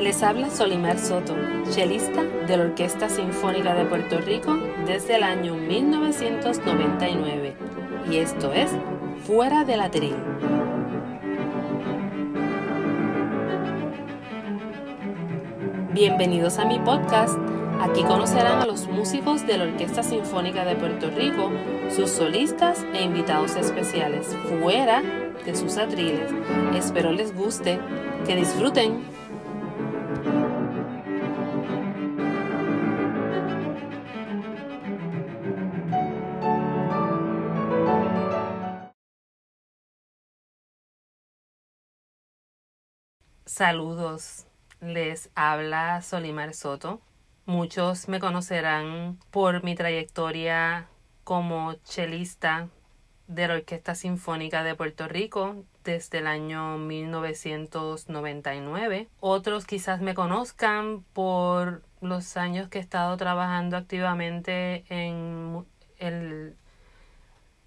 Les habla Solimar Soto, chelista de la Orquesta Sinfónica de Puerto Rico desde el año 1999 y esto es Fuera de la Tril. Bienvenidos a mi podcast. Aquí conocerán a los músicos de la Orquesta Sinfónica de Puerto Rico, sus solistas e invitados especiales, fuera de sus atriles. Espero les guste, que disfruten. Saludos, les habla Solimar Soto. Muchos me conocerán por mi trayectoria como chelista de la Orquesta Sinfónica de Puerto Rico desde el año 1999. Otros quizás me conozcan por los años que he estado trabajando activamente en el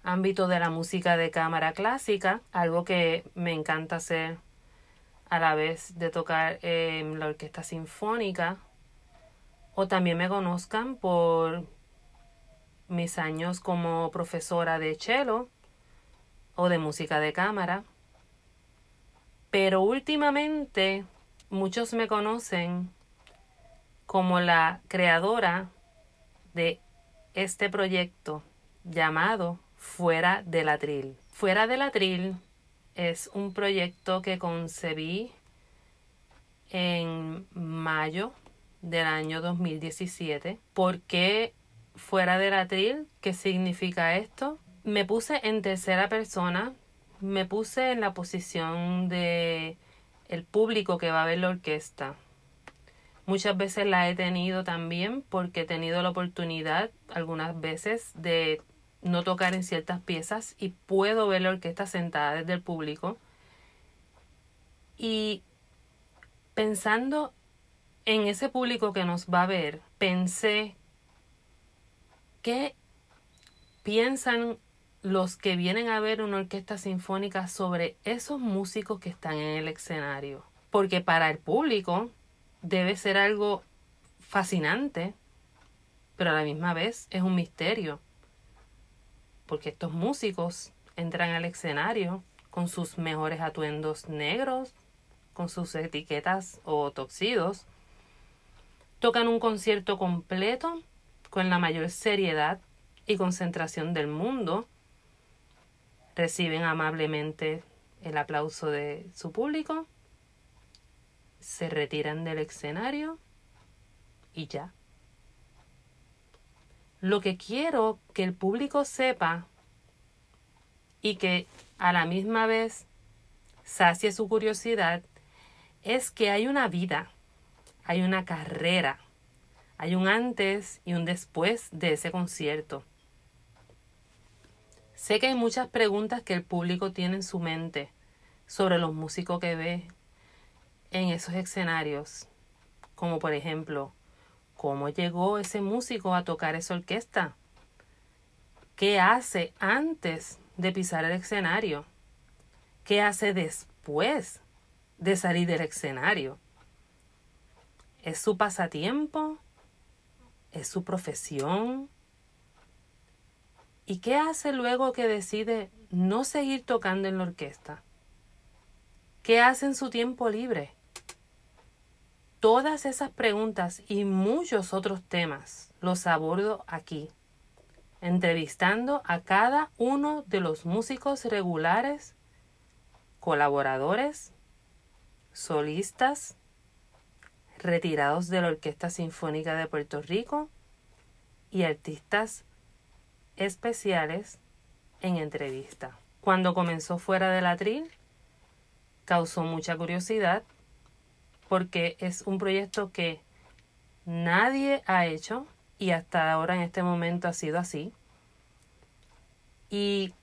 ámbito de la música de cámara clásica, algo que me encanta hacer a la vez de tocar en la orquesta sinfónica o también me conozcan por mis años como profesora de cello o de música de cámara. Pero últimamente muchos me conocen como la creadora de este proyecto llamado Fuera del Atril. Fuera del Atril es un proyecto que concebí en mayo del año 2017. ¿Por qué fuera del atril? ¿Qué significa esto? Me puse en tercera persona, me puse en la posición de el público que va a ver la orquesta. Muchas veces la he tenido también porque he tenido la oportunidad algunas veces de no tocar en ciertas piezas y puedo ver la orquesta sentada desde el público. Y pensando en ese público que nos va a ver, pensé qué piensan los que vienen a ver una orquesta sinfónica sobre esos músicos que están en el escenario. Porque para el público debe ser algo fascinante, pero a la misma vez es un misterio porque estos músicos entran al escenario con sus mejores atuendos negros, con sus etiquetas o toxidos, tocan un concierto completo con la mayor seriedad y concentración del mundo, reciben amablemente el aplauso de su público, se retiran del escenario y ya. Lo que quiero que el público sepa y que a la misma vez sacie su curiosidad es que hay una vida, hay una carrera, hay un antes y un después de ese concierto. Sé que hay muchas preguntas que el público tiene en su mente sobre los músicos que ve en esos escenarios, como por ejemplo, ¿Cómo llegó ese músico a tocar esa orquesta? ¿Qué hace antes de pisar el escenario? ¿Qué hace después de salir del escenario? ¿Es su pasatiempo? ¿Es su profesión? ¿Y qué hace luego que decide no seguir tocando en la orquesta? ¿Qué hace en su tiempo libre? Todas esas preguntas y muchos otros temas los abordo aquí, entrevistando a cada uno de los músicos regulares, colaboradores, solistas, retirados de la Orquesta Sinfónica de Puerto Rico y artistas especiales en entrevista. Cuando comenzó fuera del atril, causó mucha curiosidad porque es un proyecto que nadie ha hecho y hasta ahora en este momento ha sido así. Y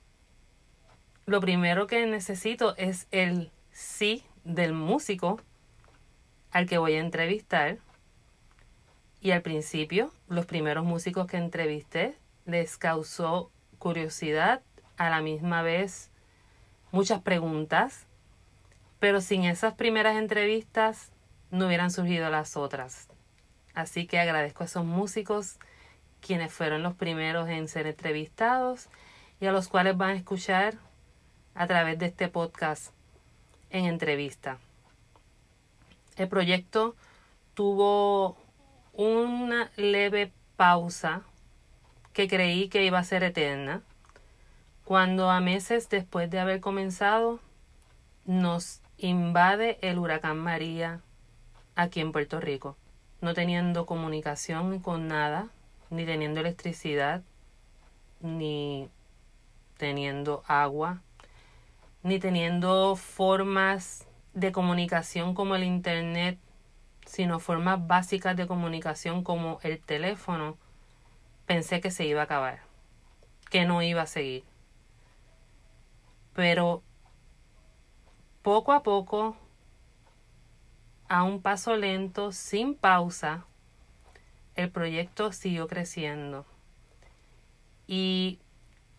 lo primero que necesito es el sí del músico al que voy a entrevistar. Y al principio, los primeros músicos que entrevisté les causó curiosidad, a la misma vez muchas preguntas, pero sin esas primeras entrevistas no hubieran surgido las otras. Así que agradezco a esos músicos quienes fueron los primeros en ser entrevistados y a los cuales van a escuchar a través de este podcast en entrevista. El proyecto tuvo una leve pausa que creí que iba a ser eterna, cuando a meses después de haber comenzado nos invade el huracán María aquí en Puerto Rico, no teniendo comunicación con nada, ni teniendo electricidad, ni teniendo agua, ni teniendo formas de comunicación como el Internet, sino formas básicas de comunicación como el teléfono, pensé que se iba a acabar, que no iba a seguir. Pero poco a poco, a un paso lento, sin pausa, el proyecto siguió creciendo. Y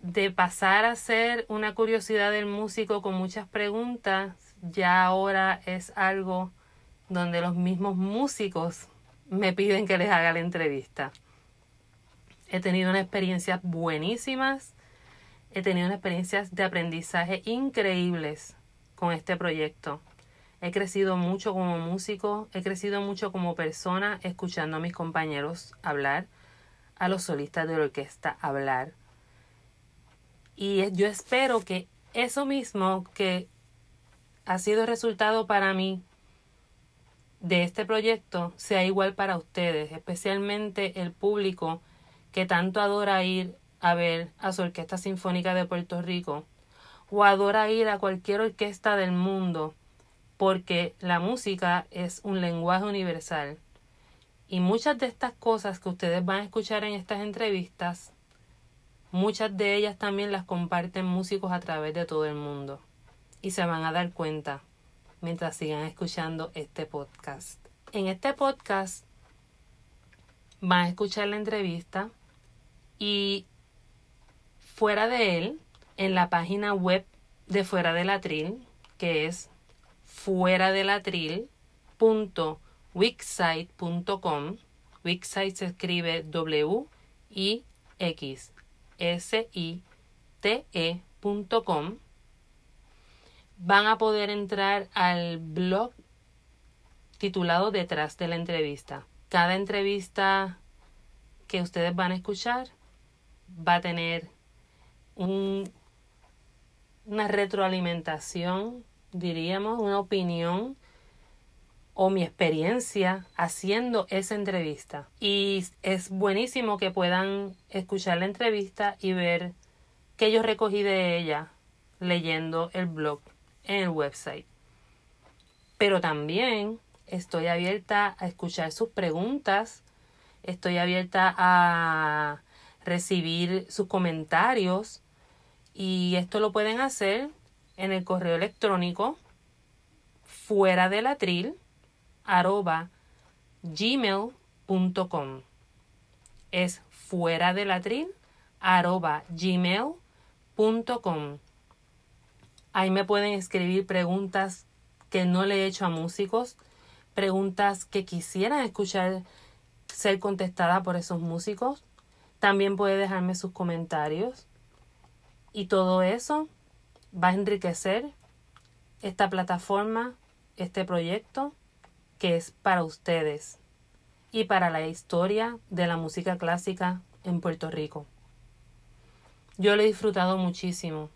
de pasar a ser una curiosidad del músico con muchas preguntas, ya ahora es algo donde los mismos músicos me piden que les haga la entrevista. He tenido unas experiencias buenísimas, he tenido unas experiencias de aprendizaje increíbles con este proyecto. He crecido mucho como músico, he crecido mucho como persona escuchando a mis compañeros hablar, a los solistas de la orquesta hablar. Y yo espero que eso mismo que ha sido resultado para mí de este proyecto sea igual para ustedes, especialmente el público que tanto adora ir a ver a su Orquesta Sinfónica de Puerto Rico o adora ir a cualquier orquesta del mundo porque la música es un lenguaje universal y muchas de estas cosas que ustedes van a escuchar en estas entrevistas, muchas de ellas también las comparten músicos a través de todo el mundo y se van a dar cuenta mientras sigan escuchando este podcast. En este podcast van a escuchar la entrevista y fuera de él, en la página web de Fuera de la Tril, que es fuera de la Wixsite.com. Wixsite se escribe W I X S I T E.com van a poder entrar al blog titulado Detrás de la entrevista. Cada entrevista que ustedes van a escuchar va a tener un, una retroalimentación, diríamos, una opinión o mi experiencia haciendo esa entrevista. Y es buenísimo que puedan escuchar la entrevista y ver qué yo recogí de ella leyendo el blog en el website. Pero también estoy abierta a escuchar sus preguntas, estoy abierta a recibir sus comentarios y esto lo pueden hacer en el correo electrónico fuera del atril arroba gmail.com es fuera del atril arroba gmail.com Ahí me pueden escribir preguntas que no le he hecho a músicos, preguntas que quisieran escuchar ser contestadas por esos músicos. También puede dejarme sus comentarios. Y todo eso va a enriquecer esta plataforma, este proyecto que es para ustedes y para la historia de la música clásica en Puerto Rico. Yo lo he disfrutado muchísimo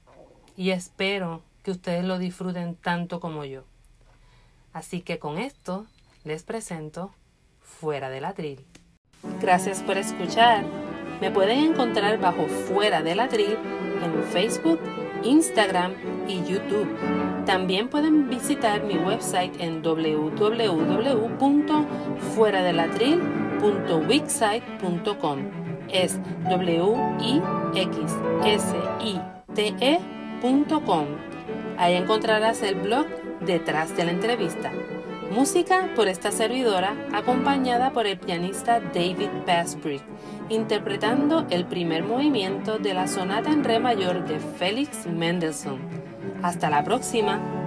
y espero que ustedes lo disfruten tanto como yo. Así que con esto les presento Fuera del Atril. Gracias por escuchar. Me pueden encontrar bajo Fuera del Atril en Facebook, Instagram y YouTube. También pueden visitar mi website en www.fueradelatril.wixsite.com. Es w i x s i t e.com Ahí encontrarás el blog detrás de la entrevista. Música por esta servidora, acompañada por el pianista David Basbrick, interpretando el primer movimiento de la sonata en re mayor de Félix Mendelssohn. Hasta la próxima.